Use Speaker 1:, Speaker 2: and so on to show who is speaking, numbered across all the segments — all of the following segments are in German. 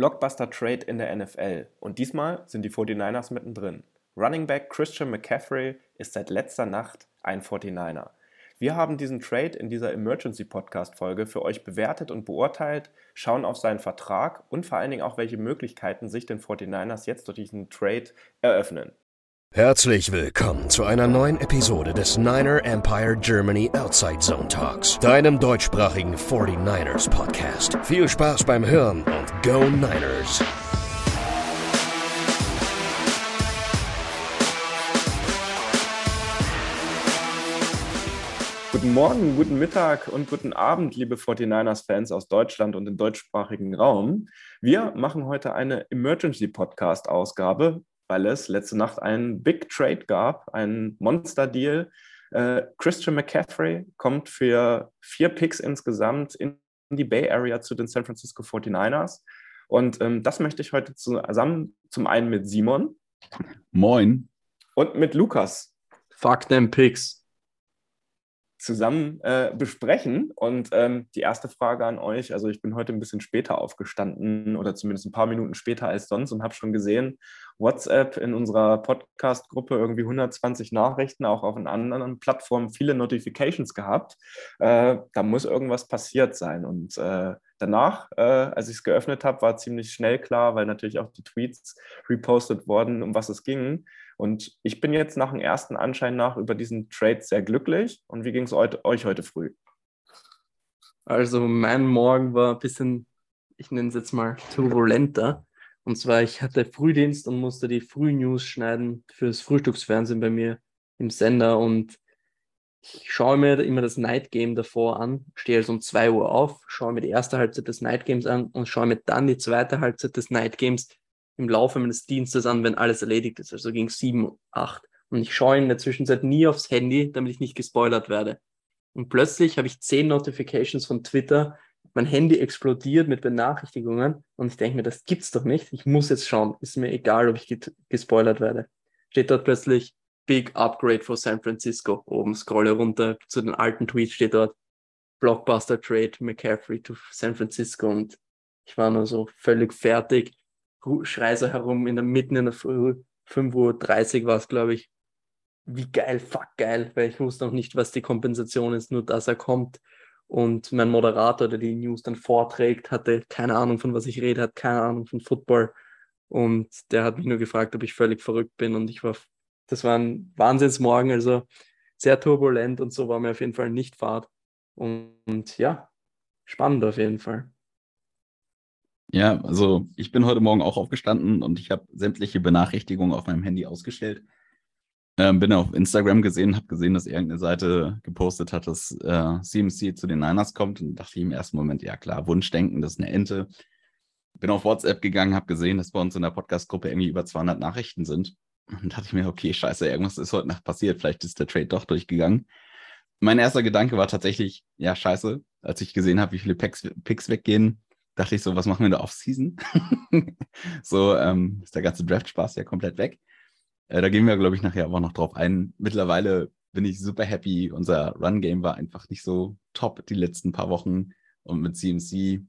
Speaker 1: Blockbuster Trade in der NFL und diesmal sind die 49ers mittendrin. Running Back Christian McCaffrey ist seit letzter Nacht ein 49er. Wir haben diesen Trade in dieser Emergency Podcast Folge für euch bewertet und beurteilt, schauen auf seinen Vertrag und vor allen Dingen auch, welche Möglichkeiten sich den 49ers jetzt durch diesen Trade eröffnen.
Speaker 2: Herzlich willkommen zu einer neuen Episode des Niner Empire Germany Outside Zone Talks, deinem deutschsprachigen 49ers Podcast. Viel Spaß beim Hören und Go Niners!
Speaker 1: Guten Morgen, guten Mittag und guten Abend, liebe 49ers-Fans aus Deutschland und im deutschsprachigen Raum. Wir machen heute eine Emergency Podcast-Ausgabe weil es letzte Nacht einen Big Trade gab, einen Monster-Deal. Äh, Christian McCaffrey kommt für vier Picks insgesamt in die Bay Area zu den San Francisco 49ers. Und ähm, das möchte ich heute zusammen zum einen mit Simon.
Speaker 3: Moin.
Speaker 1: Und mit Lukas.
Speaker 4: Fuck them Picks
Speaker 1: zusammen äh, besprechen. Und ähm, die erste Frage an euch, also ich bin heute ein bisschen später aufgestanden oder zumindest ein paar Minuten später als sonst und habe schon gesehen, WhatsApp in unserer Podcast-Gruppe irgendwie 120 Nachrichten, auch auf anderen Plattformen viele Notifications gehabt. Äh, da muss irgendwas passiert sein. Und äh, danach, äh, als ich es geöffnet habe, war ziemlich schnell klar, weil natürlich auch die Tweets repostet wurden, um was es ging. Und ich bin jetzt nach dem ersten Anschein nach über diesen Trade sehr glücklich. Und wie ging es euch heute früh?
Speaker 4: Also mein Morgen war ein bisschen, ich nenne es jetzt mal turbulenter. Und zwar, ich hatte Frühdienst und musste die Frühnews schneiden fürs Frühstücksfernsehen bei mir im Sender. Und ich schaue mir immer das Night Game davor an, stehe also um 2 Uhr auf, schaue mir die erste Halbzeit des Night Games an und schaue mir dann die zweite Halbzeit des Night Games im Laufe meines Dienstes an, wenn alles erledigt ist, also gegen sieben, acht. Und ich schaue in der Zwischenzeit nie aufs Handy, damit ich nicht gespoilert werde. Und plötzlich habe ich zehn Notifications von Twitter, mein Handy explodiert mit Benachrichtigungen und ich denke mir, das gibt's doch nicht. Ich muss jetzt schauen. Ist mir egal, ob ich gespoilert werde. Steht dort plötzlich Big Upgrade for San Francisco. Oben scrolle runter zu den alten Tweets steht dort Blockbuster Trade McCaffrey to San Francisco und ich war nur so völlig fertig schrei so herum in der mitten in der Früh, 5.30 Uhr war es, glaube ich. Wie geil, fuck geil, weil ich wusste noch nicht, was die Kompensation ist, nur dass er kommt. Und mein Moderator, der die News dann vorträgt, hatte keine Ahnung, von was ich rede, hat keine Ahnung von Football. Und der hat mich nur gefragt, ob ich völlig verrückt bin. Und ich war, das war ein Wahnsinnsmorgen, also sehr turbulent und so war mir auf jeden Fall nicht Fahrt. Und, und ja, spannend auf jeden Fall.
Speaker 3: Ja, also ich bin heute Morgen auch aufgestanden und ich habe sämtliche Benachrichtigungen auf meinem Handy ausgestellt. Ähm, bin auf Instagram gesehen, habe gesehen, dass irgendeine Seite gepostet hat, dass äh, CMC zu den Niners kommt und dachte ich im ersten Moment, ja klar, Wunschdenken, das ist eine Ente. Bin auf WhatsApp gegangen, habe gesehen, dass bei uns in der Podcast-Gruppe irgendwie über 200 Nachrichten sind. Und dachte ich mir, okay, scheiße, irgendwas ist heute Nacht passiert, vielleicht ist der Trade doch durchgegangen. Mein erster Gedanke war tatsächlich, ja, scheiße, als ich gesehen habe, wie viele Picks, Picks weggehen, dachte ich so, was machen wir in der Offseason? so ähm, ist der ganze Draft-Spaß ja komplett weg. Äh, da gehen wir, glaube ich, nachher aber noch drauf ein. Mittlerweile bin ich super happy. Unser Run-Game war einfach nicht so top die letzten paar Wochen. Und mit CMC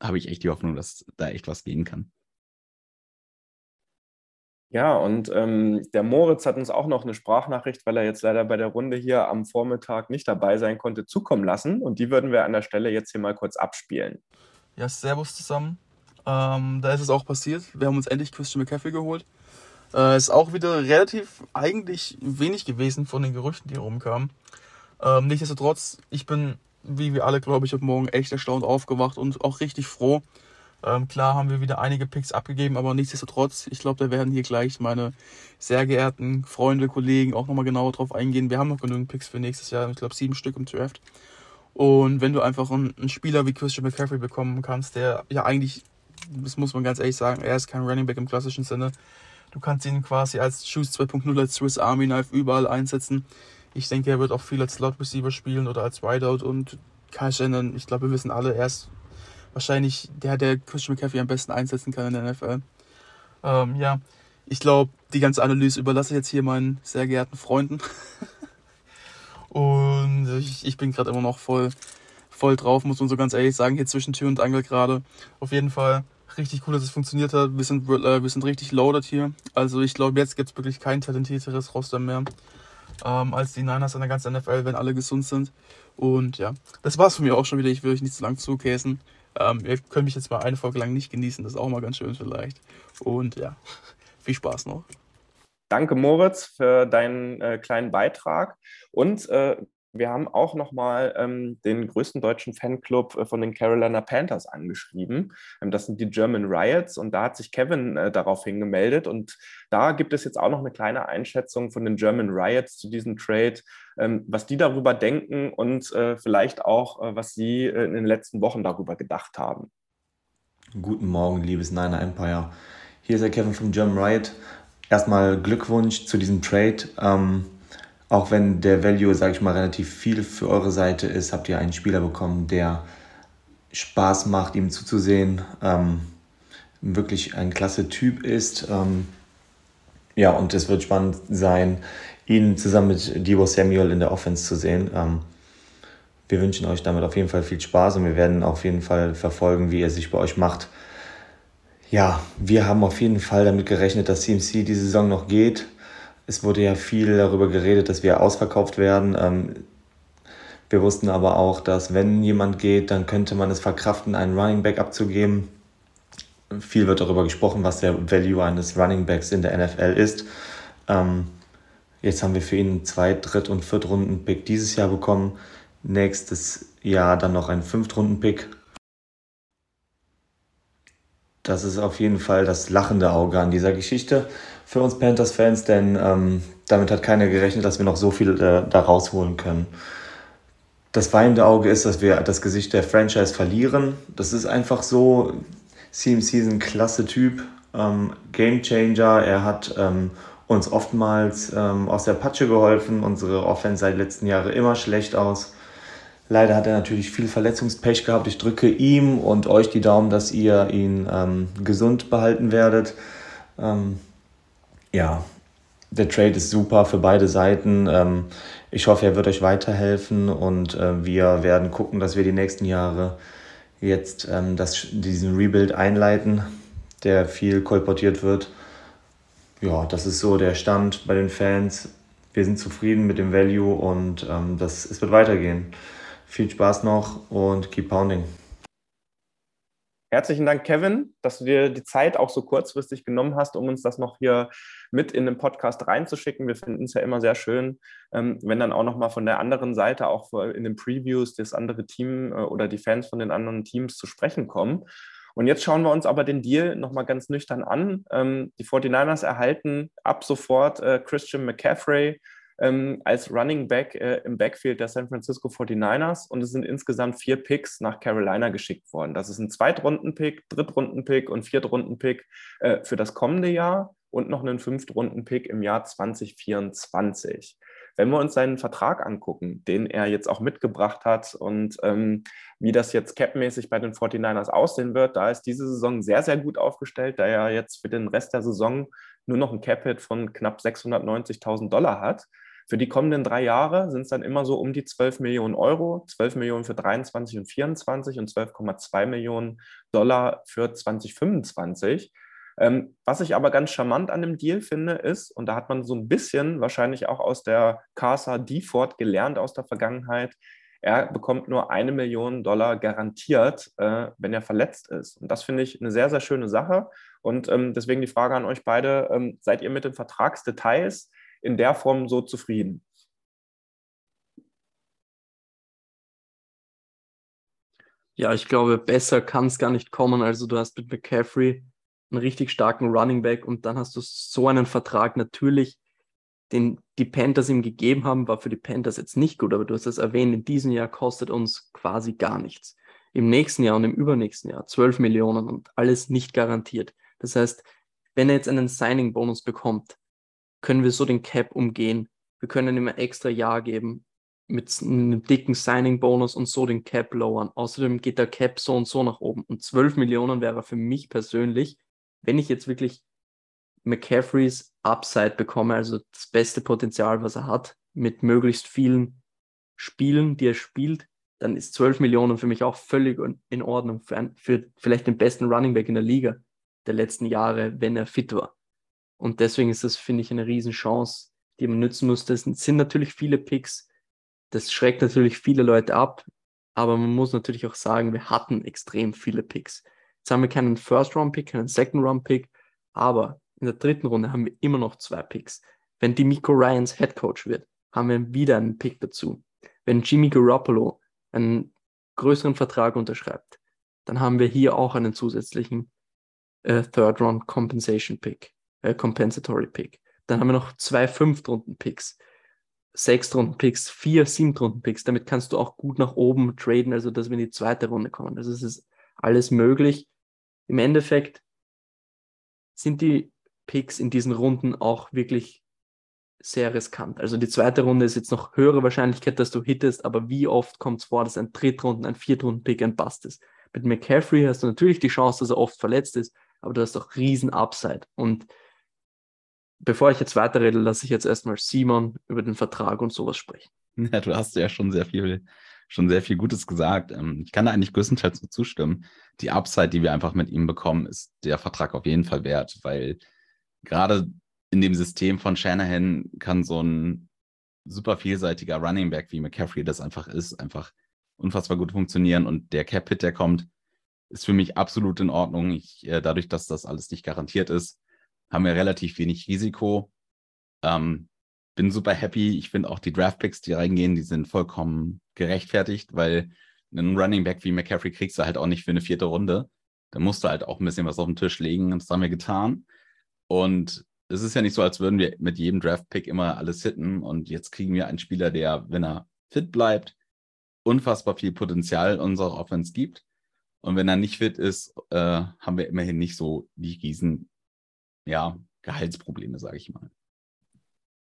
Speaker 3: habe ich echt die Hoffnung, dass da echt was gehen kann.
Speaker 1: Ja, und ähm, der Moritz hat uns auch noch eine Sprachnachricht, weil er jetzt leider bei der Runde hier am Vormittag nicht dabei sein konnte, zukommen lassen. Und die würden wir an der Stelle jetzt hier mal kurz abspielen.
Speaker 5: Ja, Servus zusammen. Ähm, da ist es auch passiert. Wir haben uns endlich Christian McCaffrey geholt. Äh, ist auch wieder relativ eigentlich wenig gewesen von den Gerüchten, die rumkamen. Ähm, nichtsdestotrotz, ich bin, wie wir alle, glaube ich, heute Morgen echt erstaunt aufgewacht und auch richtig froh. Ähm, klar haben wir wieder einige Picks abgegeben, aber nichtsdestotrotz, ich glaube, da werden hier gleich meine sehr geehrten Freunde, Kollegen auch nochmal genauer drauf eingehen. Wir haben noch genügend Picks für nächstes Jahr, ich glaube sieben Stück im Draft. Und wenn du einfach einen, einen, Spieler wie Christian McCaffrey bekommen kannst, der ja eigentlich, das muss man ganz ehrlich sagen, er ist kein Running Back im klassischen Sinne. Du kannst ihn quasi als Shoes 2.0, als Swiss Army Knife überall einsetzen. Ich denke, er wird auch viel als Slot Receiver spielen oder als Wideout und Kai Shannon, ich glaube, wir wissen alle, er ist wahrscheinlich der, der Christian McCaffrey am besten einsetzen kann in der NFL. Ähm, ja, ich glaube, die ganze Analyse überlasse ich jetzt hier meinen sehr geehrten Freunden. Und ich, ich bin gerade immer noch voll, voll drauf, muss man so ganz ehrlich sagen, hier zwischen Tür und Angel gerade. Auf jeden Fall, Richtig cool, dass es funktioniert hat. Wir sind, äh, wir sind richtig loaded hier. Also ich glaube, jetzt gibt es wirklich kein talentierteres Roster mehr ähm, als die Niners in der ganzen NFL, wenn alle gesund sind. Und ja, das war's von mir auch schon wieder. Ich will euch nicht zu lang zukäsen. Ähm, ihr könnt mich jetzt mal eine Folge lang nicht genießen. Das ist auch mal ganz schön vielleicht. Und ja, viel Spaß noch.
Speaker 1: Danke, Moritz, für deinen äh, kleinen Beitrag. Und äh, wir haben auch nochmal ähm, den größten deutschen Fanclub äh, von den Carolina Panthers angeschrieben. Ähm, das sind die German Riots und da hat sich Kevin äh, daraufhin gemeldet und da gibt es jetzt auch noch eine kleine Einschätzung von den German Riots zu diesem Trade, ähm, was die darüber denken und äh, vielleicht auch, äh, was sie äh, in den letzten Wochen darüber gedacht haben.
Speaker 6: Guten Morgen, liebes Niner Empire. Hier ist der Kevin vom German Riot. Erstmal Glückwunsch zu diesem Trade. Ähm, auch wenn der Value, sage ich mal, relativ viel für eure Seite ist, habt ihr einen Spieler bekommen, der Spaß macht, ihm zuzusehen, ähm, wirklich ein klasse Typ ist. Ähm, ja, und es wird spannend sein, ihn zusammen mit Debo Samuel in der Offense zu sehen. Ähm, wir wünschen euch damit auf jeden Fall viel Spaß und wir werden auf jeden Fall verfolgen, wie er sich bei euch macht. Ja, wir haben auf jeden Fall damit gerechnet, dass CMC diese Saison noch geht. Es wurde ja viel darüber geredet, dass wir ausverkauft werden. Ähm, wir wussten aber auch, dass wenn jemand geht, dann könnte man es verkraften, einen Running Back abzugeben. Viel wird darüber gesprochen, was der Value eines Running Backs in der NFL ist. Ähm, jetzt haben wir für ihn Zweit-, Dritt- und Viertrunden-Pick dieses Jahr bekommen. Nächstes Jahr dann noch einen Fünftrunden-Pick. Das ist auf jeden Fall das lachende Auge an dieser Geschichte für uns Panthers-Fans, denn ähm, damit hat keiner gerechnet, dass wir noch so viel äh, da rausholen können. Das weinende Auge ist, dass wir das Gesicht der Franchise verlieren. Das ist einfach so. CMC ist ein klasse Typ, ähm, Game Changer. Er hat ähm, uns oftmals ähm, aus der Patsche geholfen. Unsere Offense seit letzten Jahren immer schlecht aus. Leider hat er natürlich viel Verletzungspech gehabt. Ich drücke ihm und euch die Daumen, dass ihr ihn ähm, gesund behalten werdet. Ähm, ja, der Trade ist super für beide Seiten. Ähm, ich hoffe, er wird euch weiterhelfen und äh, wir werden gucken, dass wir die nächsten Jahre jetzt ähm, das, diesen Rebuild einleiten, der viel kolportiert wird. Ja, das ist so der Stand bei den Fans. Wir sind zufrieden mit dem Value und ähm, das, es wird weitergehen. Viel Spaß noch und keep pounding.
Speaker 1: Herzlichen Dank, Kevin, dass du dir die Zeit auch so kurzfristig genommen hast, um uns das noch hier mit in den Podcast reinzuschicken. Wir finden es ja immer sehr schön, ähm, wenn dann auch nochmal von der anderen Seite, auch in den Previews, das andere Team äh, oder die Fans von den anderen Teams zu sprechen kommen. Und jetzt schauen wir uns aber den Deal nochmal ganz nüchtern an. Ähm, die 49ers erhalten ab sofort äh, Christian McCaffrey ähm, als Running Back äh, im Backfield der San Francisco 49ers und es sind insgesamt vier Picks nach Carolina geschickt worden. Das ist ein Zweitrunden-Pick, Drittrunden-Pick und Viertrunden-Pick äh, für das kommende Jahr und noch einen Fünftrunden-Pick im Jahr 2024. Wenn wir uns seinen Vertrag angucken, den er jetzt auch mitgebracht hat und ähm, wie das jetzt capmäßig bei den 49ers aussehen wird, da ist diese Saison sehr, sehr gut aufgestellt, da er jetzt für den Rest der Saison nur noch ein Cap-Hit von knapp 690.000 Dollar hat. Für die kommenden drei Jahre sind es dann immer so um die 12 Millionen Euro, 12 Millionen für 23 und 24 und 12,2 Millionen Dollar für 2025. Ähm, was ich aber ganz charmant an dem Deal finde, ist, und da hat man so ein bisschen wahrscheinlich auch aus der Casa Deford gelernt aus der Vergangenheit, er bekommt nur eine Million Dollar garantiert, äh, wenn er verletzt ist. Und das finde ich eine sehr, sehr schöne Sache. Und ähm, deswegen die Frage an euch beide, ähm, seid ihr mit den Vertragsdetails in der Form so zufrieden?
Speaker 4: Ja, ich glaube, besser kann es gar nicht kommen. Also du hast mit McCaffrey einen richtig starken Running Back und dann hast du so einen Vertrag. Natürlich, den die Panthers ihm gegeben haben, war für die Panthers jetzt nicht gut, aber du hast es erwähnt, in diesem Jahr kostet uns quasi gar nichts. Im nächsten Jahr und im übernächsten Jahr 12 Millionen und alles nicht garantiert. Das heißt, wenn er jetzt einen Signing-Bonus bekommt, können wir so den Cap umgehen. Wir können ihm ein extra Jahr geben mit einem dicken Signing-Bonus und so den Cap lowern. Außerdem geht der Cap so und so nach oben. Und 12 Millionen wäre für mich persönlich, wenn ich jetzt wirklich McCaffreys Upside bekomme, also das beste Potenzial, was er hat, mit möglichst vielen Spielen, die er spielt, dann ist 12 Millionen für mich auch völlig in Ordnung für, ein, für vielleicht den besten Running Back in der Liga der letzten Jahre, wenn er fit war. Und deswegen ist das, finde ich, eine Riesenchance, die man nützen muss. Das sind natürlich viele Picks. Das schreckt natürlich viele Leute ab. Aber man muss natürlich auch sagen, wir hatten extrem viele Picks. Jetzt haben wir keinen First-Round-Pick, keinen Second-Round-Pick. Aber in der dritten Runde haben wir immer noch zwei Picks. Wenn Demico Ryans Head Coach wird, haben wir wieder einen Pick dazu. Wenn Jimmy Garoppolo einen größeren Vertrag unterschreibt, dann haben wir hier auch einen zusätzlichen äh, Third Round Compensation Pick, äh, Compensatory Pick. Dann haben wir noch zwei Fünftrunden Picks, Sechstrunden Picks, vier Siebtrunden Picks. Damit kannst du auch gut nach oben traden, also dass wir in die zweite Runde kommen. Also es ist alles möglich. Im Endeffekt sind die Picks in diesen Runden auch wirklich sehr riskant. Also die zweite Runde ist jetzt noch höhere Wahrscheinlichkeit, dass du hittest, aber wie oft kommt es vor, dass ein Drittrunden, ein Viertrunden-Pick ein Bust ist? Mit McCaffrey hast du natürlich die Chance, dass er oft verletzt ist, aber du hast auch riesen Upside. Und bevor ich jetzt weiterrede, lasse ich jetzt erstmal Simon über den Vertrag und sowas sprechen.
Speaker 3: Ja, du hast ja schon sehr viel, schon sehr viel Gutes gesagt. Ähm, ich kann da eigentlich größtenteils nur zustimmen. Die Upside, die wir einfach mit ihm bekommen, ist der Vertrag auf jeden Fall wert, weil gerade in dem System von Shanahan kann so ein super vielseitiger Running Back wie McCaffrey das einfach ist, einfach unfassbar gut funktionieren und der Cap-Hit, der kommt, ist für mich absolut in Ordnung. Ich, äh, dadurch, dass das alles nicht garantiert ist, haben wir relativ wenig Risiko. Ähm, bin super happy. Ich finde auch die Draftpicks, die reingehen, die sind vollkommen gerechtfertigt, weil einen Running Back wie McCaffrey kriegst du halt auch nicht für eine vierte Runde. Da musst du halt auch ein bisschen was auf den Tisch legen. Und das haben wir getan. Und es ist ja nicht so, als würden wir mit jedem Draft-Pick immer alles hitten. Und jetzt kriegen wir einen Spieler, der, wenn er fit bleibt, unfassbar viel Potenzial unserer Offense gibt. Und wenn er nicht fit ist, äh, haben wir immerhin nicht so die riesen ja, Gehaltsprobleme, sage ich mal.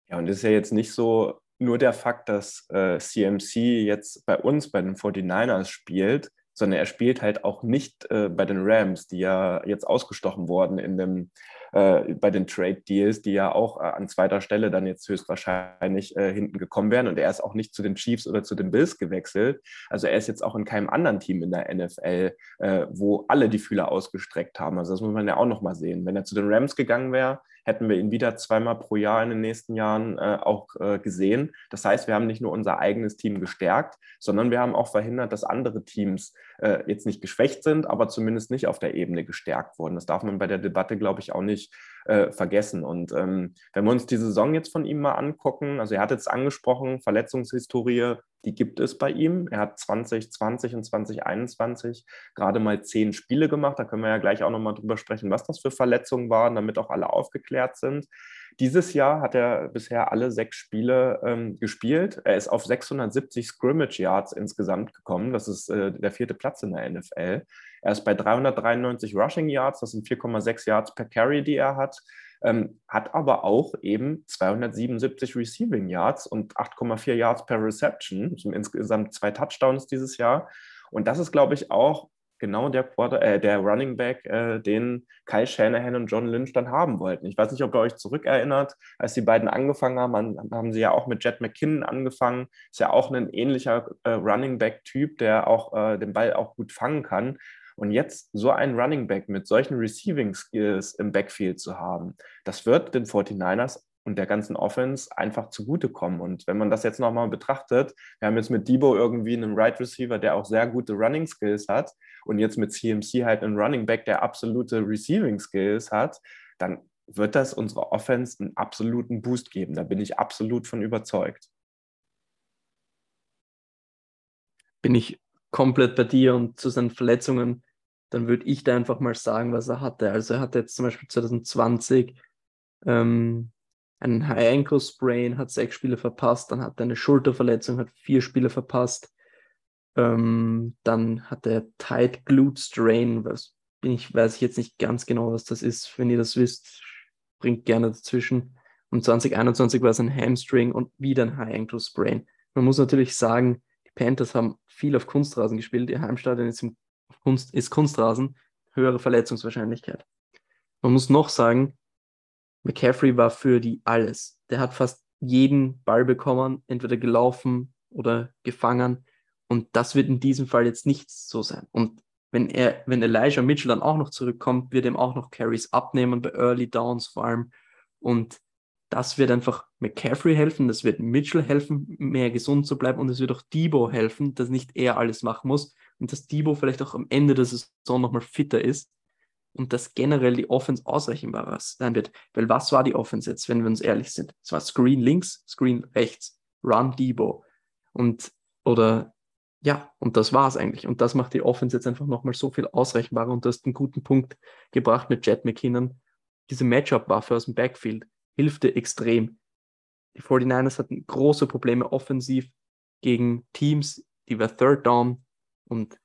Speaker 1: Ja, und es ist ja jetzt nicht so nur der Fakt, dass äh, CMC jetzt bei uns, bei den 49ers spielt, sondern er spielt halt auch nicht äh, bei den Rams, die ja jetzt ausgestochen wurden in dem äh, bei den Trade Deals, die ja auch äh, an zweiter Stelle dann jetzt höchstwahrscheinlich äh, hinten gekommen wären. Und er ist auch nicht zu den Chiefs oder zu den Bills gewechselt. Also er ist jetzt auch in keinem anderen Team in der NFL, äh, wo alle die Fühler ausgestreckt haben. Also das muss man ja auch nochmal sehen. Wenn er zu den Rams gegangen wäre, hätten wir ihn wieder zweimal pro Jahr in den nächsten Jahren äh, auch äh, gesehen. Das heißt, wir haben nicht nur unser eigenes Team gestärkt, sondern wir haben auch verhindert, dass andere Teams äh, jetzt nicht geschwächt sind, aber zumindest nicht auf der Ebene gestärkt wurden. Das darf man bei der Debatte, glaube ich, auch nicht äh, vergessen. Und ähm, wenn wir uns die Saison jetzt von ihm mal angucken, also er hat jetzt angesprochen, Verletzungshistorie, die gibt es bei ihm. Er hat 2020 und 2021 gerade mal zehn Spiele gemacht. Da können wir ja gleich auch nochmal drüber sprechen, was das für Verletzungen waren, damit auch alle aufgeklärt sind. Dieses Jahr hat er bisher alle sechs Spiele ähm, gespielt. Er ist auf 670 Scrimmage Yards insgesamt gekommen. Das ist äh, der vierte Platz in der NFL. Er ist bei 393 Rushing Yards. Das sind 4,6 Yards per Carry, die er hat. Ähm, hat aber auch eben 277 Receiving Yards und 8,4 Yards per Reception. Insgesamt zwei Touchdowns dieses Jahr. Und das ist, glaube ich, auch genau der, Quarter, äh, der Running Back, äh, den Kyle Shanahan und John Lynch dann haben wollten. Ich weiß nicht, ob ihr euch zurückerinnert, als die beiden angefangen haben, haben, haben sie ja auch mit Jet McKinnon angefangen. Ist ja auch ein ähnlicher äh, Running Back-Typ, der auch äh, den Ball auch gut fangen kann. Und jetzt so einen Running Back mit solchen Receiving Skills im Backfield zu haben, das wird den 49ers und der ganzen Offense einfach zugutekommen. Und wenn man das jetzt nochmal betrachtet, wir haben jetzt mit Debo irgendwie einen Right Receiver, der auch sehr gute Running Skills hat und jetzt mit CMC halt einen Running Back, der absolute Receiving Skills hat, dann wird das unserer Offense einen absoluten Boost geben. Da bin ich absolut von überzeugt.
Speaker 4: Bin ich komplett bei dir und zu seinen Verletzungen, dann würde ich da einfach mal sagen, was er hatte. Also er hatte jetzt zum Beispiel 2020 ähm, einen High Ankle Sprain, hat sechs Spiele verpasst, dann hat er eine Schulterverletzung, hat vier Spiele verpasst. Ähm, dann hat er Tight Glute Strain, was bin ich, weiß ich jetzt nicht ganz genau, was das ist. Wenn ihr das wisst, bringt gerne dazwischen. Und 2021 war es ein Hamstring und wieder ein High Ankle Sprain. Man muss natürlich sagen, die Panthers haben viel auf Kunstrasen gespielt. Ihr Heimstadion ist, Kunst, ist Kunstrasen, höhere Verletzungswahrscheinlichkeit. Man muss noch sagen, McCaffrey war für die alles. Der hat fast jeden Ball bekommen, entweder gelaufen oder gefangen. Und das wird in diesem Fall jetzt nicht so sein. Und wenn er, wenn Elijah Mitchell dann auch noch zurückkommt, wird ihm auch noch Carries abnehmen bei Early Downs vor allem. Und das wird einfach McCaffrey helfen, das wird Mitchell helfen, mehr gesund zu bleiben und es wird auch Debo helfen, dass nicht er alles machen muss und dass Debo vielleicht auch am Ende der Saison nochmal fitter ist und dass generell die Offense ausrechenbarer sein wird. Weil was war die Offense jetzt, wenn wir uns ehrlich sind? Es war Screen links, Screen rechts, Run Debo und oder ja, und das war es eigentlich. Und das macht die Offense jetzt einfach nochmal so viel ausrechenbarer und du hast einen guten Punkt gebracht mit Jet McKinnon. Diese Matchup-Waffe aus dem Backfield hilfte extrem. Die 49ers hatten große Probleme offensiv gegen Teams, die über Third Down und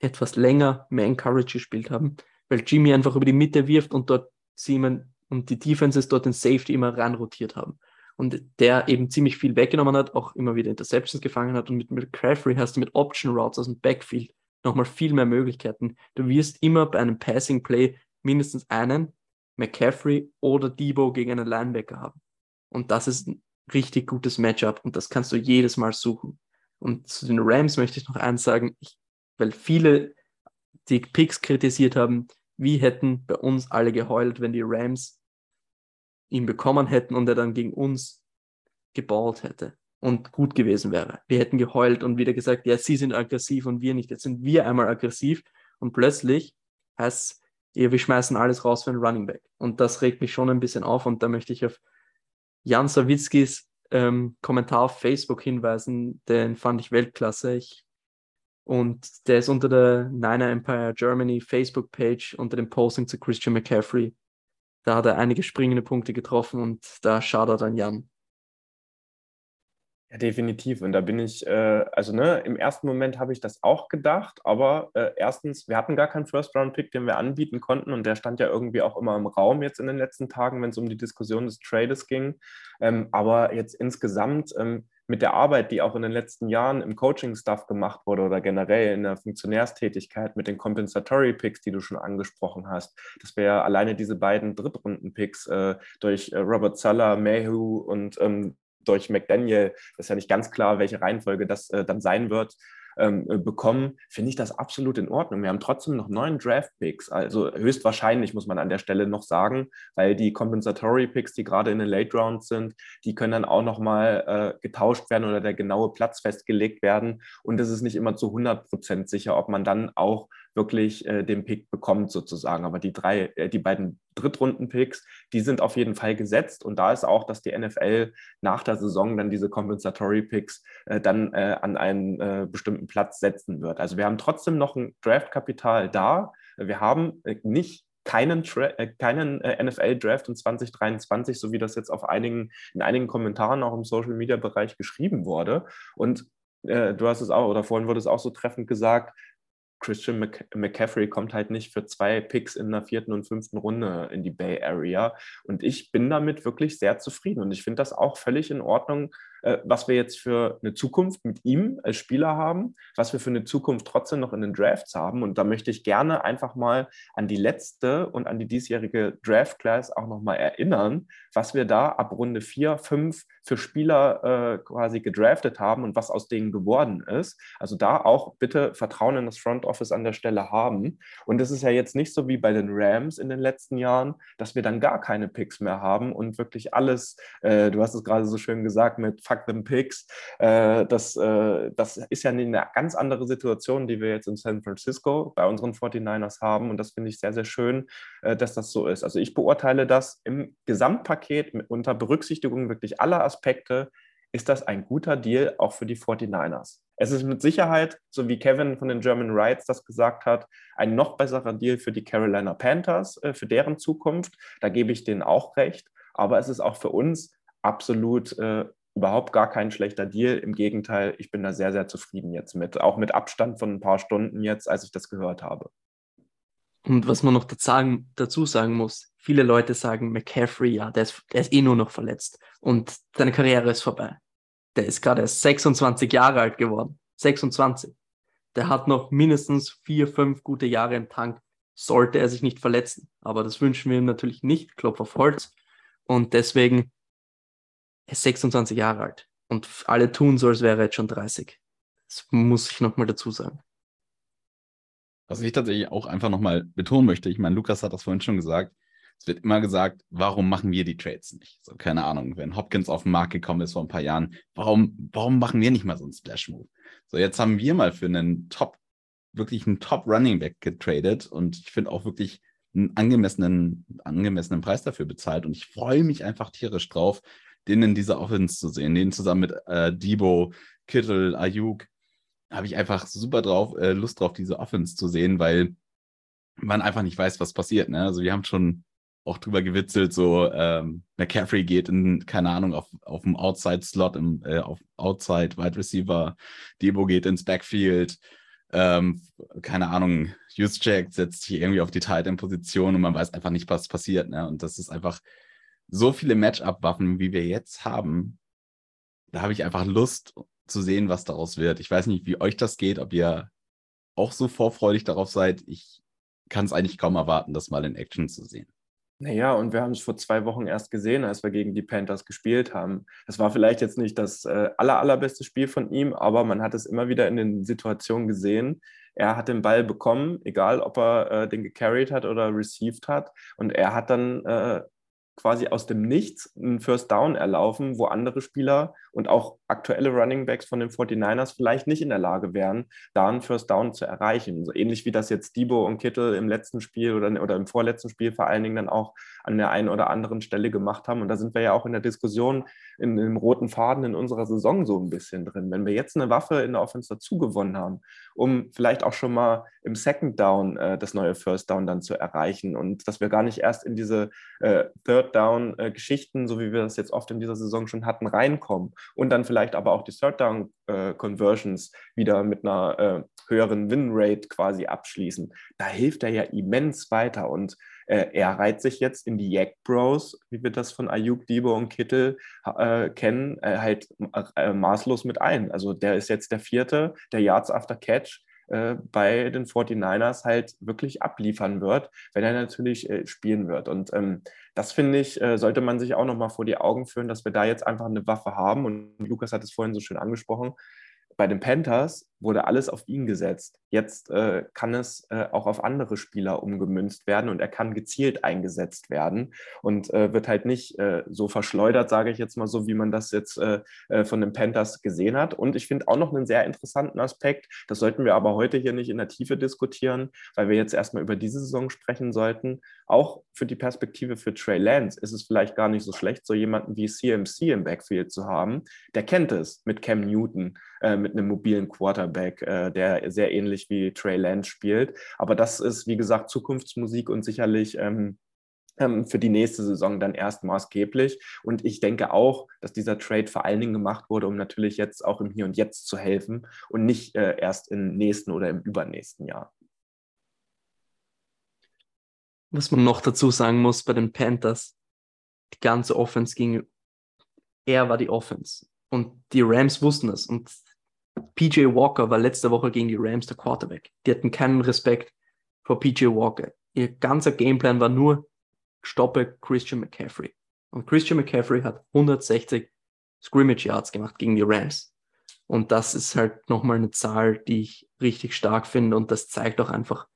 Speaker 4: etwas länger Man Courage gespielt haben, weil Jimmy einfach über die Mitte wirft und dort Seaman und die Defenses dort den Safety immer ranrotiert haben. Und der eben ziemlich viel weggenommen hat, auch immer wieder Interceptions gefangen hat. Und mit McCaffrey hast du mit Option Routes aus dem Backfield nochmal viel mehr Möglichkeiten. Du wirst immer bei einem Passing Play mindestens einen, McCaffrey oder Debo gegen einen Linebacker haben. Und das ist ein richtig gutes Matchup und das kannst du jedes Mal suchen. Und zu den Rams möchte ich noch eins sagen, ich, weil viele die Picks kritisiert haben, wie hätten bei uns alle geheult, wenn die Rams ihn bekommen hätten und er dann gegen uns gebaut hätte und gut gewesen wäre. Wir hätten geheult und wieder gesagt, ja, sie sind aggressiv und wir nicht. Jetzt sind wir einmal aggressiv und plötzlich heißt es, wir schmeißen alles raus für einen Running Back. Und das regt mich schon ein bisschen auf und da möchte ich auf Jan Sawitzkis ähm, Kommentar auf Facebook hinweisen, den fand ich Weltklasse. Ich, und der ist unter der Niner Empire Germany Facebook-Page unter dem Posting zu Christian McCaffrey. Da hat er einige springende Punkte getroffen und da schaut an Jan.
Speaker 1: Ja, definitiv. Und da bin ich, äh, also ne, im ersten Moment habe ich das auch gedacht, aber äh, erstens, wir hatten gar keinen First-Round-Pick, den wir anbieten konnten und der stand ja irgendwie auch immer im Raum jetzt in den letzten Tagen, wenn es um die Diskussion des Trades ging. Ähm, aber jetzt insgesamt ähm, mit der Arbeit, die auch in den letzten Jahren im Coaching-Stuff gemacht wurde oder generell in der Funktionärstätigkeit mit den Compensatory Picks, die du schon angesprochen hast, dass wir ja alleine diese beiden Drittrunden-Picks äh, durch äh, Robert Suller, Mayhew und ähm, durch McDaniel, das ist ja nicht ganz klar, welche Reihenfolge das äh, dann sein wird, ähm, äh, bekommen, finde ich das absolut in Ordnung. Wir haben trotzdem noch neun Draft-Picks, also höchstwahrscheinlich muss man an der Stelle noch sagen, weil die Compensatory-Picks, die gerade in den Late Rounds sind, die können dann auch nochmal äh, getauscht werden oder der genaue Platz festgelegt werden und es ist nicht immer zu 100 Prozent sicher, ob man dann auch wirklich äh, den Pick bekommt sozusagen. Aber die drei, äh, die beiden Drittrunden-Picks, die sind auf jeden Fall gesetzt. Und da ist auch, dass die NFL nach der Saison dann diese Compensatory-Picks äh, dann äh, an einen äh, bestimmten Platz setzen wird. Also wir haben trotzdem noch ein Draft-Kapital da. Wir haben äh, nicht keinen, keinen NFL-Draft in 2023, so wie das jetzt auf einigen, in einigen Kommentaren auch im Social-Media-Bereich geschrieben wurde. Und du hast es auch, oder vorhin wurde es auch so treffend gesagt, Christian McCaffrey kommt halt nicht für zwei Picks in der vierten und fünften Runde in die Bay Area. Und ich bin damit wirklich sehr zufrieden. Und ich finde das auch völlig in Ordnung, was wir jetzt für eine Zukunft mit ihm als Spieler haben, was wir für eine Zukunft trotzdem noch in den Drafts haben. Und da möchte ich gerne einfach mal an die letzte und an die diesjährige Draft Class auch nochmal erinnern, was wir da ab Runde 4, 5 für Spieler äh, quasi gedraftet haben und was aus denen geworden ist. Also da auch bitte Vertrauen in das Front Office an der Stelle haben. Und es ist ja jetzt nicht so wie bei den Rams in den letzten Jahren, dass wir dann gar keine Picks mehr haben und wirklich alles, äh, du hast es gerade so schön gesagt, mit Fuck them Picks. Äh, das, äh, das ist ja eine ganz andere Situation, die wir jetzt in San Francisco bei unseren 49ers haben. Und das finde ich sehr, sehr schön, äh, dass das so ist. Also ich beurteile das im Gesamtpaket mit, unter Berücksichtigung wirklich aller Aspekte, ist das ein guter Deal auch für die 49ers. Es ist mit Sicherheit, so wie Kevin von den German Rights das gesagt hat, ein noch besserer Deal für die Carolina Panthers, äh, für deren Zukunft. Da gebe ich denen auch recht. Aber es ist auch für uns absolut äh, überhaupt gar kein schlechter Deal. Im Gegenteil, ich bin da sehr, sehr zufrieden jetzt mit, auch mit Abstand von ein paar Stunden jetzt, als ich das gehört habe.
Speaker 4: Und was man noch dazu sagen muss, viele Leute sagen, McCaffrey, ja, der ist, der ist eh nur noch verletzt und seine Karriere ist vorbei. Der ist gerade erst 26 Jahre alt geworden. 26. Der hat noch mindestens vier, fünf gute Jahre im Tank, sollte er sich nicht verletzen. Aber das wünschen wir ihm natürlich nicht, Klopf auf Holz. Und deswegen 26 Jahre alt und alle tun so, als wäre er jetzt schon 30. Das muss ich nochmal dazu sagen.
Speaker 3: Was ich tatsächlich auch einfach nochmal betonen möchte, ich meine, Lukas hat das vorhin schon gesagt, es wird immer gesagt, warum machen wir die Trades nicht? So, keine Ahnung, wenn Hopkins auf den Markt gekommen ist vor ein paar Jahren, warum, warum machen wir nicht mal so einen Splash-Move? So, jetzt haben wir mal für einen Top, wirklich einen Top-Running Back getradet und ich finde auch wirklich einen angemessenen, angemessenen Preis dafür bezahlt und ich freue mich einfach tierisch drauf, den in dieser Offense zu sehen, den zusammen mit äh, Debo, Kittel, Ayuk, habe ich einfach super drauf, äh, Lust drauf, diese Offense zu sehen, weil man einfach nicht weiß, was passiert. Ne? Also wir haben schon auch drüber gewitzelt, so ähm, McCaffrey geht in, keine Ahnung, auf, auf dem Outside-Slot, äh, auf Outside Wide Receiver, Debo geht ins Backfield, ähm, keine Ahnung, Juszczyk setzt sich irgendwie auf die Tight End Position und man weiß einfach nicht, was passiert. Ne? Und das ist einfach so viele Matchup-Waffen, wie wir jetzt haben. Da habe ich einfach Lust zu sehen, was daraus wird. Ich weiß nicht, wie euch das geht, ob ihr auch so vorfreudig darauf seid. Ich kann es eigentlich kaum erwarten, das mal in Action zu sehen.
Speaker 1: Naja, und wir haben es vor zwei Wochen erst gesehen, als wir gegen die Panthers gespielt haben. Das war vielleicht jetzt nicht das äh, aller, allerbeste Spiel von ihm, aber man hat es immer wieder in den Situationen gesehen. Er hat den Ball bekommen, egal ob er äh, den gecarried hat oder received hat. Und er hat dann äh, quasi aus dem Nichts einen First Down erlaufen, wo andere Spieler und auch aktuelle Running Backs von den 49ers vielleicht nicht in der Lage wären, da einen First Down zu erreichen. So ähnlich wie das jetzt Debo und Kittel im letzten Spiel oder, oder im vorletzten Spiel vor allen Dingen dann auch an der einen oder anderen Stelle gemacht haben. Und da sind wir ja auch in der Diskussion in dem roten Faden in unserer Saison so ein bisschen drin. Wenn wir jetzt eine Waffe in der Offense dazu gewonnen haben, um vielleicht auch schon mal im Second Down äh, das neue First Down dann zu erreichen und dass wir gar nicht erst in diese äh, Third Down äh, Geschichten, so wie wir das jetzt oft in dieser Saison schon hatten, reinkommen und dann vielleicht aber auch die Third Down äh, Conversions wieder mit einer äh, höheren Win Rate quasi abschließen. Da hilft er ja immens weiter und äh, er reiht sich jetzt in die Yak Bros, wie wir das von Ayuk, Debo und Kittel äh, kennen, äh, halt äh, maßlos mit ein. Also der ist jetzt der vierte, der Yards after Catch äh, bei den 49ers halt wirklich abliefern wird, wenn er natürlich äh, spielen wird. Und ähm, das finde ich, sollte man sich auch nochmal vor die Augen führen, dass wir da jetzt einfach eine Waffe haben. Und Lukas hat es vorhin so schön angesprochen bei den Panthers wurde alles auf ihn gesetzt. Jetzt äh, kann es äh, auch auf andere Spieler umgemünzt werden und er kann gezielt eingesetzt werden und äh, wird halt nicht äh, so verschleudert, sage ich jetzt mal so, wie man das jetzt äh, äh, von den Panthers gesehen hat. Und ich finde auch noch einen sehr interessanten Aspekt, das sollten wir aber heute hier nicht in der Tiefe diskutieren, weil wir jetzt erstmal über diese Saison sprechen sollten. Auch für die Perspektive für Trey Lance ist es vielleicht gar nicht so schlecht, so jemanden wie CMC im Backfield zu haben. Der kennt es mit Cam Newton, mit einem mobilen Quarterback, der sehr ähnlich wie Trey Lance spielt. Aber das ist, wie gesagt, Zukunftsmusik und sicherlich ähm, ähm, für die nächste Saison dann erst maßgeblich. Und ich denke auch, dass dieser Trade vor allen Dingen gemacht wurde, um natürlich jetzt auch im Hier und Jetzt zu helfen und nicht äh, erst im nächsten oder im übernächsten Jahr.
Speaker 4: Was man noch dazu sagen muss bei den Panthers, die ganze Offense ging, er war die Offense. Und die Rams wussten es. Und PJ Walker war letzte Woche gegen die Rams der Quarterback. Die hatten keinen Respekt vor PJ Walker. Ihr ganzer Gameplan war nur, stoppe Christian McCaffrey. Und Christian McCaffrey hat 160 Scrimmage Yards gemacht gegen die Rams. Und das ist halt nochmal eine Zahl, die ich richtig stark finde. Und das zeigt auch einfach,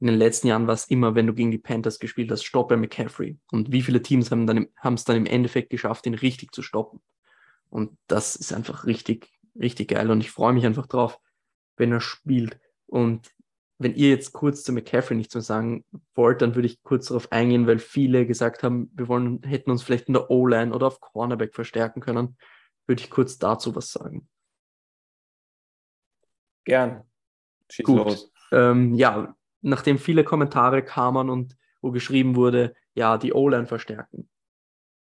Speaker 4: in den letzten Jahren war es immer, wenn du gegen die Panthers gespielt hast, stoppe McCaffrey. Und wie viele Teams haben dann es dann im Endeffekt geschafft, ihn richtig zu stoppen? Und das ist einfach richtig, richtig geil und ich freue mich einfach drauf, wenn er spielt. Und wenn ihr jetzt kurz zu McCaffrey nichts mehr sagen wollt, dann würde ich kurz darauf eingehen, weil viele gesagt haben, wir wollen, hätten uns vielleicht in der O-Line oder auf Cornerback verstärken können. Würde ich kurz dazu was sagen.
Speaker 1: Gern. Schieß
Speaker 4: Gut. los. Ähm, ja, nachdem viele Kommentare kamen und wo geschrieben wurde, ja, die O-Line verstärken.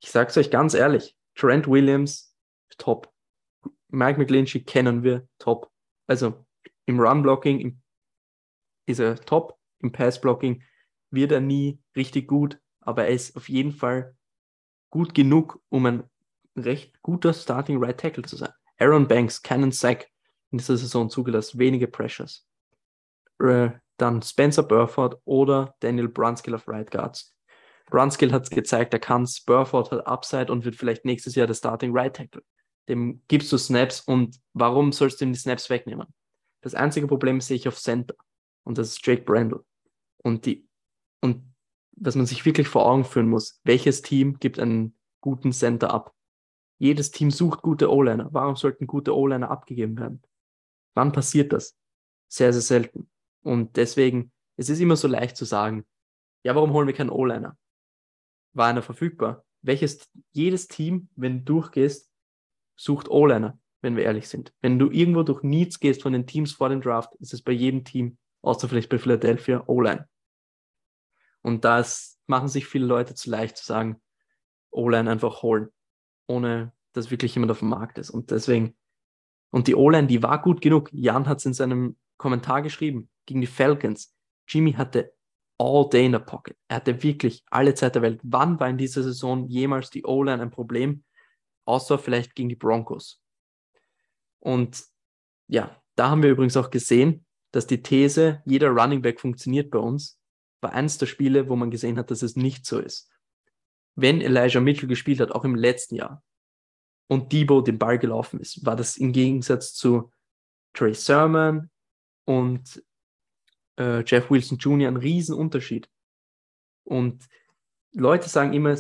Speaker 4: Ich sage es euch ganz ehrlich, Trent Williams, top. Mike McGlinchey kennen wir top. Also im Run-Blocking ist er top, im Pass-Blocking wird er nie richtig gut, aber er ist auf jeden Fall gut genug, um ein recht guter Starting Right Tackle zu sein. Aaron Banks, keinen Sack in dieser Saison zugelassen, wenige Pressures. Äh, dann Spencer Burford oder Daniel Brunskill auf Right Guards. Brunskill hat es gezeigt, er kann es. Burford hat Upside und wird vielleicht nächstes Jahr der Starting Right Tackle. Dem gibst du Snaps und warum sollst du ihm die Snaps wegnehmen? Das einzige Problem sehe ich auf Center und das ist Jake Brandle. Und die, und was man sich wirklich vor Augen führen muss, welches Team gibt einen guten Center ab? Jedes Team sucht gute O-Liner. Warum sollten gute O-Liner abgegeben werden? Wann passiert das? Sehr, sehr selten. Und deswegen, es ist immer so leicht zu sagen, ja, warum holen wir keinen O-Liner? War einer verfügbar? Welches, jedes Team, wenn du durchgehst, sucht O-Liner, wenn wir ehrlich sind. Wenn du irgendwo durch Needs gehst von den Teams vor dem Draft, ist es bei jedem Team, außer vielleicht bei Philadelphia, O-Line. Und das machen sich viele Leute zu leicht zu sagen, O-Line einfach holen, ohne dass wirklich jemand auf dem Markt ist. Und deswegen, und die O-Line, die war gut genug. Jan hat es in seinem Kommentar geschrieben, gegen die Falcons. Jimmy hatte all day in der Pocket. Er hatte wirklich alle Zeit der Welt. Wann war in dieser Saison jemals die O-Line ein Problem? Außer vielleicht gegen die Broncos. Und ja, da haben wir übrigens auch gesehen, dass die These, jeder Running Back funktioniert bei uns, war eines der Spiele, wo man gesehen hat, dass es nicht so ist. Wenn Elijah Mitchell gespielt hat, auch im letzten Jahr, und Debo den Ball gelaufen ist, war das im Gegensatz zu Trey Sermon und äh, Jeff Wilson Jr. ein Riesenunterschied. Und Leute sagen immer,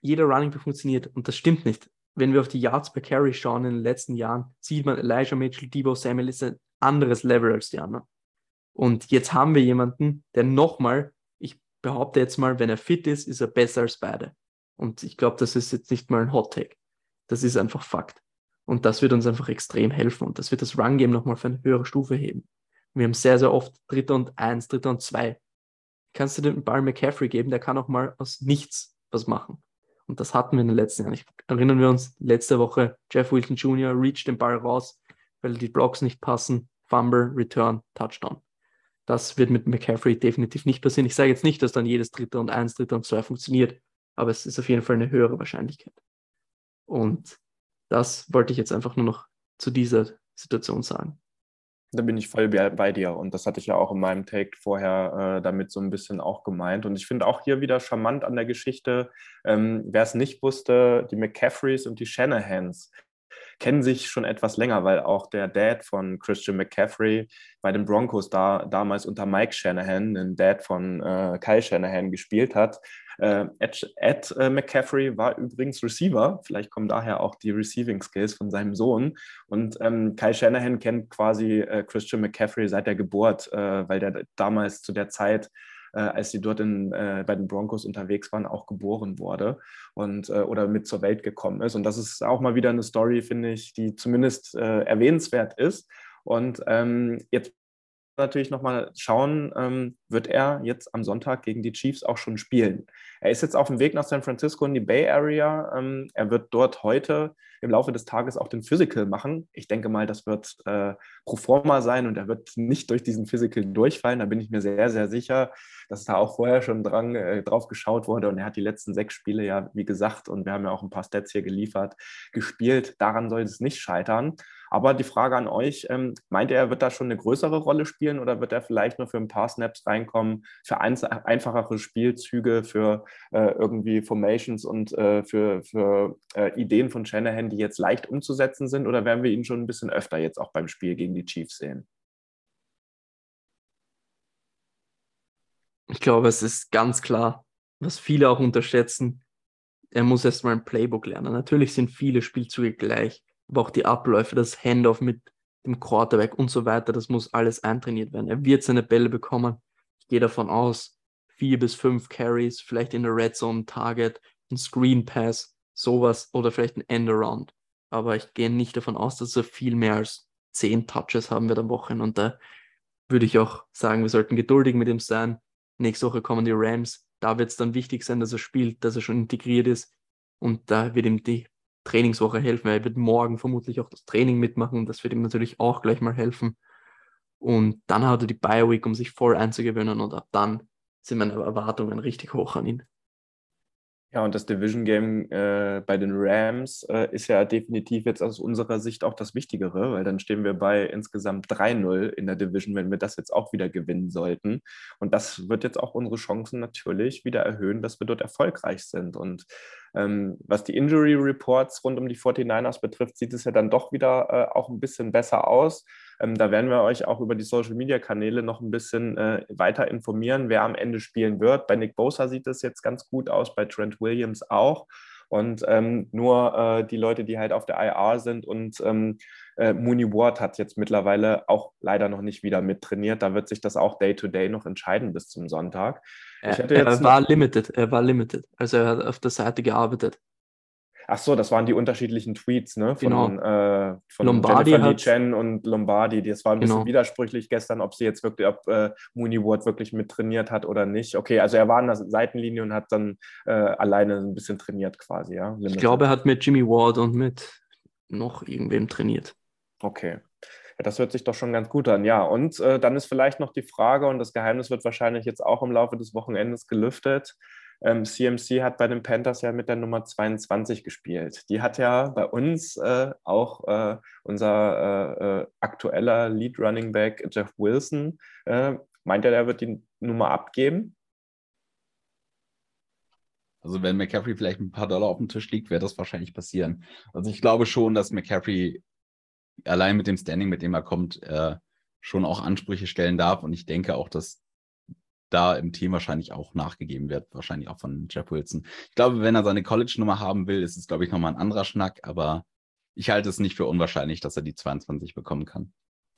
Speaker 4: jeder Running Back funktioniert und das stimmt nicht. Wenn wir auf die Yards per Carry schauen in den letzten Jahren, sieht man Elijah Mitchell, Debo Samuel ist ein anderes Level als die anderen. Und jetzt haben wir jemanden, der nochmal, ich behaupte jetzt mal, wenn er fit ist, ist er besser als beide. Und ich glaube, das ist jetzt nicht mal ein Hot Take. Das ist einfach Fakt. Und das wird uns einfach extrem helfen. Und das wird das Run-Game nochmal für eine höhere Stufe heben. Wir haben sehr, sehr oft Dritter und Eins, Dritter und Zwei. Kannst du den Ball McCaffrey geben, der kann auch mal aus nichts was machen. Und das hatten wir in den letzten Jahren. Ich, erinnern wir uns, letzte Woche Jeff Wilson Jr. reached den Ball raus, weil die Blocks nicht passen. Fumble, Return, Touchdown. Das wird mit McCaffrey definitiv nicht passieren. Ich sage jetzt nicht, dass dann jedes Dritter und Eins, Dritter und Zwei funktioniert, aber es ist auf jeden Fall eine höhere Wahrscheinlichkeit. Und das wollte ich jetzt einfach nur noch zu dieser Situation sagen.
Speaker 1: Da bin ich voll bei dir und das hatte ich ja auch in meinem Take vorher äh, damit so ein bisschen auch gemeint. Und ich finde auch hier wieder charmant an der Geschichte, ähm, wer es nicht wusste, die McCaffreys und die Shanahans kennen sich schon etwas länger, weil auch der Dad von Christian McCaffrey bei den Broncos da damals unter Mike Shanahan, den Dad von äh, Kyle Shanahan, gespielt hat. Äh, Ed, Ed äh, McCaffrey war übrigens Receiver. Vielleicht kommen daher auch die Receiving Skills von seinem Sohn. Und ähm, Kyle Shanahan kennt quasi äh, Christian McCaffrey seit der Geburt, äh, weil der damals zu der Zeit äh, als sie dort in, äh, bei den Broncos unterwegs waren, auch geboren wurde und äh, oder mit zur Welt gekommen ist. Und das ist auch mal wieder eine Story, finde ich, die zumindest äh, erwähnenswert ist. Und ähm, jetzt natürlich nochmal schauen, ähm, wird er jetzt am Sonntag gegen die Chiefs auch schon spielen. Er ist jetzt auf dem Weg nach San Francisco in die Bay Area. Ähm, er wird dort heute im Laufe des Tages auch den Physical machen. Ich denke mal, das wird äh, pro forma sein und er wird nicht durch diesen Physical durchfallen. Da bin ich mir sehr, sehr sicher, dass da auch vorher schon dran, äh, drauf geschaut wurde. Und er hat die letzten sechs Spiele ja, wie gesagt, und wir haben ja auch ein paar Stats hier geliefert, gespielt. Daran soll es nicht scheitern. Aber die Frage an euch, ähm, meint er wird da schon eine größere Rolle spielen oder wird er vielleicht nur für ein paar Snaps reinkommen, für ein, einfachere Spielzüge, für äh, irgendwie Formations und äh, für, für äh, Ideen von Shanahan, die jetzt leicht umzusetzen sind? Oder werden wir ihn schon ein bisschen öfter jetzt auch beim Spiel gegen die Chiefs sehen?
Speaker 4: Ich glaube, es ist ganz klar, was viele auch unterschätzen. Er muss erstmal ein Playbook lernen. Natürlich sind viele Spielzüge gleich aber auch die Abläufe, das Handoff mit dem Quarterback und so weiter, das muss alles eintrainiert werden. Er wird seine Bälle bekommen. Ich gehe davon aus, vier bis fünf Carries, vielleicht in der Red Zone Target, ein Screen Pass, sowas oder vielleicht ein End-Around. Aber ich gehe nicht davon aus, dass er viel mehr als zehn Touches haben wird am Wochenende. Und da würde ich auch sagen, wir sollten geduldig mit ihm sein. Nächste Woche kommen die Rams. Da wird es dann wichtig sein, dass er spielt, dass er schon integriert ist. Und da wird ihm die Trainingswoche helfen. Er wird morgen vermutlich auch das Training mitmachen. Das wird ihm natürlich auch gleich mal helfen. Und dann hat er die Bio Week, um sich voll einzugewöhnen. Und ab dann sind meine Erwartungen richtig hoch an ihn.
Speaker 1: Ja, und das Division Game äh, bei den Rams äh, ist ja definitiv jetzt aus unserer Sicht auch das Wichtigere, weil dann stehen wir bei insgesamt 3-0 in der Division, wenn wir das jetzt auch wieder gewinnen sollten. Und das wird jetzt auch unsere Chancen natürlich wieder erhöhen, dass wir dort erfolgreich sind. Und ähm, was die Injury Reports rund um die 49ers betrifft, sieht es ja dann doch wieder äh, auch ein bisschen besser aus. Ähm, da werden wir euch auch über die Social Media Kanäle noch ein bisschen äh, weiter informieren, wer am Ende spielen wird. Bei Nick Bosa sieht es jetzt ganz gut aus, bei Trent Williams auch. Und ähm, nur äh, die Leute, die halt auf der IR sind und ähm, äh, Mooney Ward hat jetzt mittlerweile auch leider noch nicht wieder mittrainiert. Da wird sich das auch Day-to-Day -Day noch entscheiden bis zum Sonntag.
Speaker 4: Er, er war limited, er war limited. Also er hat auf der Seite gearbeitet.
Speaker 1: Ach so, das waren die unterschiedlichen Tweets, ne? Von,
Speaker 4: Genau.
Speaker 1: äh, von
Speaker 4: Lombardi
Speaker 1: Jennifer Lee Chen und Lombardi. Das war ein bisschen
Speaker 4: Genau.
Speaker 1: widersprüchlich gestern, ob sie jetzt wirklich, ob äh, Mooney Ward wirklich mit trainiert hat oder nicht. Okay, also er war an der Seitenlinie und hat dann äh, alleine ein bisschen trainiert quasi, ja.
Speaker 4: Ich
Speaker 1: Limited.
Speaker 4: glaube, er hat mit Jimmy Ward und mit noch irgendwem trainiert.
Speaker 1: Okay. Das hört sich doch schon ganz gut an. Ja, und äh, dann ist vielleicht noch die Frage, und das Geheimnis wird wahrscheinlich jetzt auch im Laufe des Wochenendes gelüftet. Ähm, CMC hat bei den Panthers ja mit der Nummer 22 gespielt. Die hat ja bei uns äh, auch äh, unser äh, äh, aktueller Lead Running Back Jeff Wilson. Äh, meint er, er wird die Nummer abgeben?
Speaker 3: Also wenn McCaffrey vielleicht ein paar Dollar auf dem Tisch liegt, wird das wahrscheinlich passieren. Also ich glaube schon, dass McCaffrey allein mit dem Standing, mit dem er kommt, äh, schon auch Ansprüche stellen darf. Und ich denke auch, dass da im Team wahrscheinlich auch nachgegeben wird, wahrscheinlich auch von Jeff Wilson. Ich glaube, wenn er seine College-Nummer haben will, ist es, glaube ich, nochmal ein anderer Schnack, aber ich halte es nicht für unwahrscheinlich, dass er die 22 bekommen kann.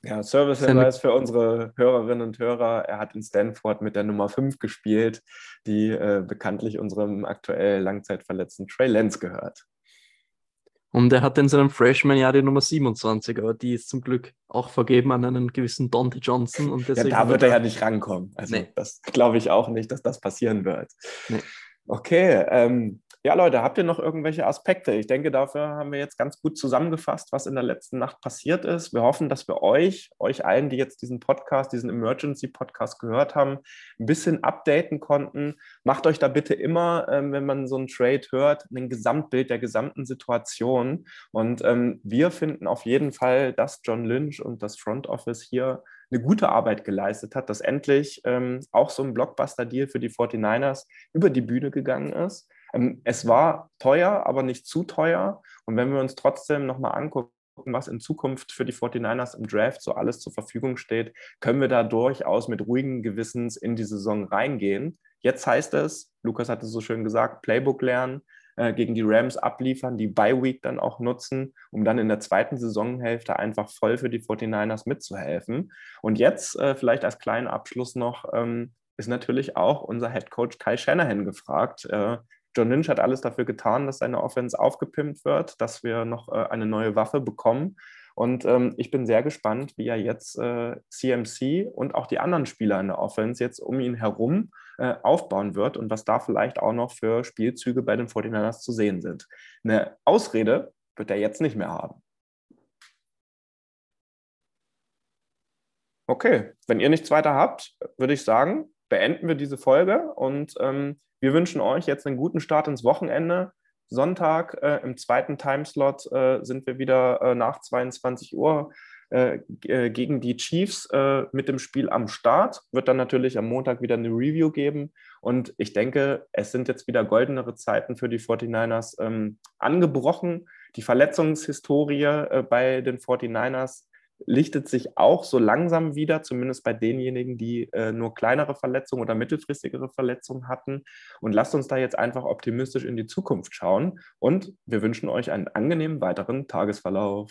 Speaker 1: Ja, Servicehinweis für unsere Hörerinnen und Hörer. Er hat in Stanford mit der Nummer 5 gespielt, die äh, bekanntlich unserem aktuell langzeitverletzten Trey Lance gehört.
Speaker 4: Und er hat in seinem Freshman-Jahr die Nummer 27, aber die ist zum Glück auch vergeben an einen gewissen Dante Johnson. Und
Speaker 1: Ja, da wird er ja nicht rankommen. Also
Speaker 4: Nee.
Speaker 1: das glaube ich auch nicht, dass das passieren wird.
Speaker 4: Nee.
Speaker 1: Okay, ähm, ja Leute, habt ihr noch irgendwelche Aspekte? Ich denke, dafür haben wir jetzt ganz gut zusammengefasst, was in der letzten Nacht passiert ist. Wir hoffen, dass wir euch, euch allen, die jetzt diesen Podcast, diesen Emergency-Podcast gehört haben, ein bisschen updaten konnten. Macht euch da bitte immer, ähm, wenn man so einen Trade hört, ein Gesamtbild der gesamten Situation. Und ähm, wir finden auf jeden Fall, dass John Lynch und das Front Office hier eine gute Arbeit geleistet hat, dass endlich ähm, auch so ein Blockbuster-Deal für die 49ers über die Bühne gegangen ist. Ähm, es war teuer, aber nicht zu teuer. Und wenn wir uns trotzdem nochmal angucken, was in Zukunft für die 49ers im Draft so alles zur Verfügung steht, können wir da durchaus mit ruhigen Gewissens in die Saison reingehen. Jetzt heißt es, Lukas hatte so schön gesagt, Playbook lernen, äh, gegen die Rams abliefern, die Bye Week dann auch nutzen, um dann in der zweiten Saisonhälfte einfach voll für die 49ers mitzuhelfen. Und jetzt äh, vielleicht als kleinen Abschluss noch ähm, ist natürlich auch unser Head Coach Kai Shanahan gefragt. Äh, John Lynch hat alles dafür getan, dass seine Offense aufgepimpt wird, dass wir noch äh, eine neue Waffe bekommen. Und ähm, ich bin sehr gespannt, wie er jetzt äh, CMC und auch die anderen Spieler in der Offense jetzt um ihn herum äh, aufbauen wird und was da vielleicht auch noch für Spielzüge bei den 49ers zu sehen sind. Eine Ausrede wird er jetzt nicht mehr haben. Okay, wenn ihr nichts weiter habt, würde ich sagen, beenden wir diese Folge und ähm, wir wünschen euch jetzt einen guten Start ins Wochenende. Sonntag äh, im zweiten Timeslot äh, sind wir wieder äh, nach 22 Uhr äh, äh, gegen die Chiefs äh, mit dem Spiel am Start. Wird dann natürlich am Montag wieder eine Review geben. Und ich denke, es sind jetzt wieder goldenere Zeiten für die 49ers ähm, angebrochen. Die Verletzungshistorie äh, bei den 49ers lichtet sich auch so langsam wieder, zumindest bei denjenigen, die äh, nur kleinere Verletzungen oder mittelfristigere Verletzungen hatten. Und lasst uns da jetzt einfach optimistisch in die Zukunft schauen. Und wir wünschen euch einen angenehmen weiteren Tagesverlauf.